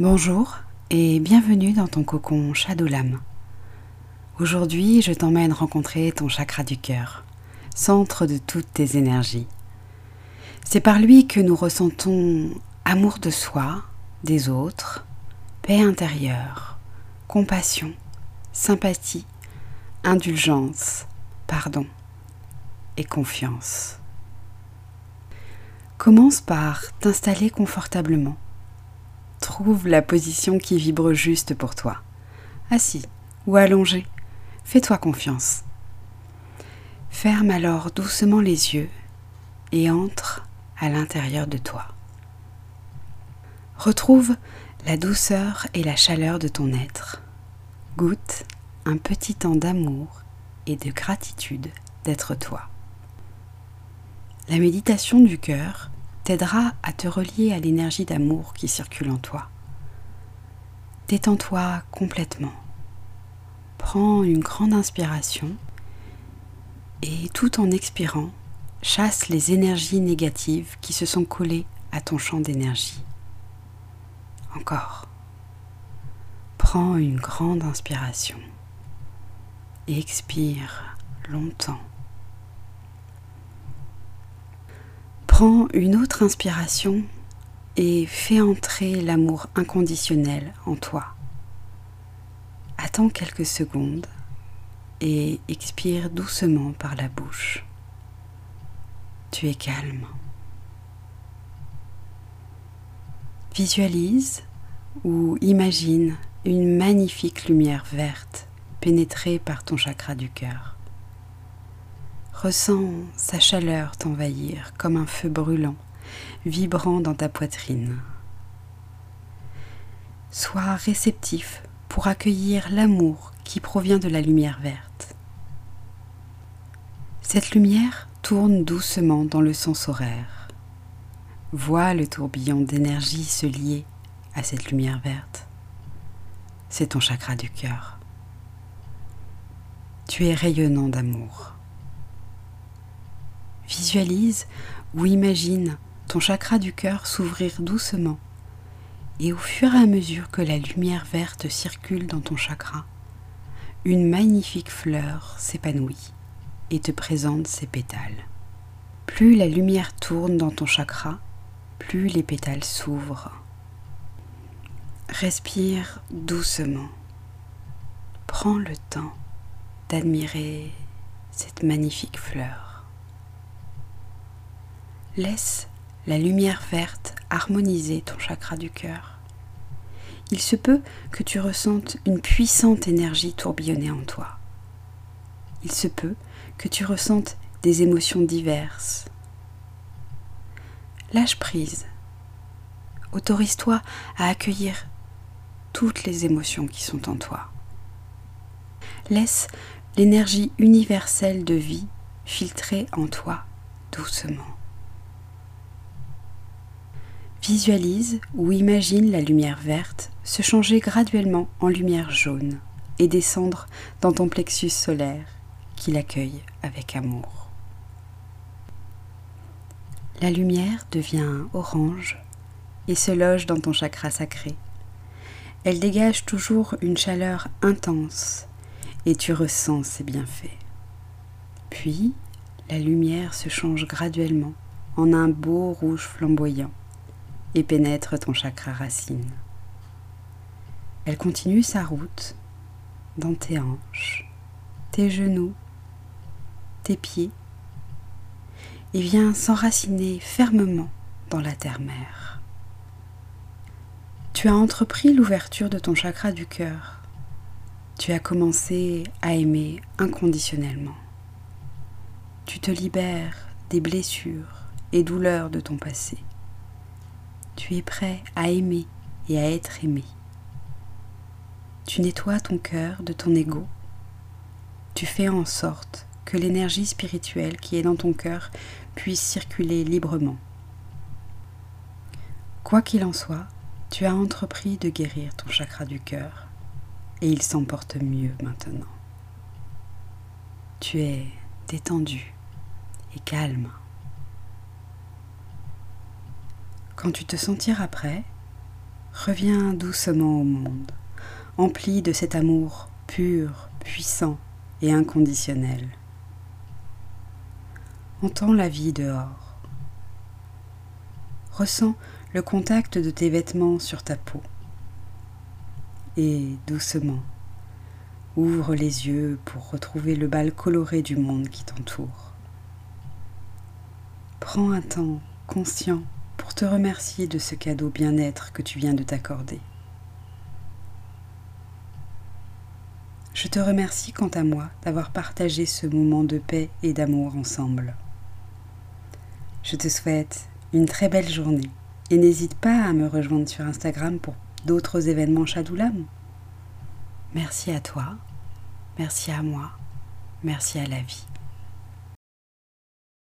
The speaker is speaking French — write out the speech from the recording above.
Bonjour et bienvenue dans ton cocon Shadowlam. Aujourd'hui, je t'emmène rencontrer ton chakra du cœur, centre de toutes tes énergies. C'est par lui que nous ressentons amour de soi, des autres, paix intérieure, compassion, sympathie, indulgence, pardon et confiance. Commence par t'installer confortablement. Trouve la position qui vibre juste pour toi. Assis ou allongé, fais-toi confiance. Ferme alors doucement les yeux et entre à l'intérieur de toi. Retrouve la douceur et la chaleur de ton être. Goûte un petit temps d'amour et de gratitude d'être toi. La méditation du cœur t'aidera à te relier à l'énergie d'amour qui circule en toi. Détends-toi complètement. Prends une grande inspiration et tout en expirant, chasse les énergies négatives qui se sont collées à ton champ d'énergie. Encore. Prends une grande inspiration et expire longtemps. Prends une autre inspiration et fais entrer l'amour inconditionnel en toi. Attends quelques secondes et expire doucement par la bouche. Tu es calme. Visualise ou imagine une magnifique lumière verte pénétrer par ton chakra du cœur. Ressens sa chaleur t'envahir comme un feu brûlant, vibrant dans ta poitrine. Sois réceptif pour accueillir l'amour qui provient de la lumière verte. Cette lumière tourne doucement dans le sens horaire. Vois le tourbillon d'énergie se lier à cette lumière verte. C'est ton chakra du cœur. Tu es rayonnant d'amour. Visualise ou imagine ton chakra du cœur s'ouvrir doucement et au fur et à mesure que la lumière verte circule dans ton chakra, une magnifique fleur s'épanouit et te présente ses pétales. Plus la lumière tourne dans ton chakra, plus les pétales s'ouvrent. Respire doucement. Prends le temps d'admirer cette magnifique fleur. Laisse la lumière verte harmoniser ton chakra du cœur. Il se peut que tu ressentes une puissante énergie tourbillonner en toi. Il se peut que tu ressentes des émotions diverses. Lâche prise. Autorise-toi à accueillir toutes les émotions qui sont en toi. Laisse l'énergie universelle de vie filtrée en toi doucement. Visualise ou imagine la lumière verte se changer graduellement en lumière jaune et descendre dans ton plexus solaire qui l'accueille avec amour. La lumière devient orange et se loge dans ton chakra sacré. Elle dégage toujours une chaleur intense et tu ressens ses bienfaits. Puis, la lumière se change graduellement en un beau rouge flamboyant et pénètre ton chakra racine. Elle continue sa route dans tes hanches, tes genoux, tes pieds et vient s'enraciner fermement dans la terre-mère. Tu as entrepris l'ouverture de ton chakra du cœur tu as commencé à aimer inconditionnellement. Tu te libères des blessures et douleurs de ton passé. Tu es prêt à aimer et à être aimé. Tu nettoies ton cœur de ton ego. Tu fais en sorte que l'énergie spirituelle qui est dans ton cœur puisse circuler librement. Quoi qu'il en soit, tu as entrepris de guérir ton chakra du cœur et il s'emporte mieux maintenant. Tu es détendu et calme. Quand tu te sentiras prêt, reviens doucement au monde, empli de cet amour pur, puissant et inconditionnel. Entends la vie dehors. Ressens le contact de tes vêtements sur ta peau. Et doucement, ouvre les yeux pour retrouver le bal coloré du monde qui t'entoure. Prends un temps conscient pour te remercier de ce cadeau bien-être que tu viens de t'accorder. Je te remercie quant à moi d'avoir partagé ce moment de paix et d'amour ensemble. Je te souhaite une très belle journée et n'hésite pas à me rejoindre sur Instagram pour d'autres événements Chadoulam. Merci à toi, merci à moi, merci à la vie.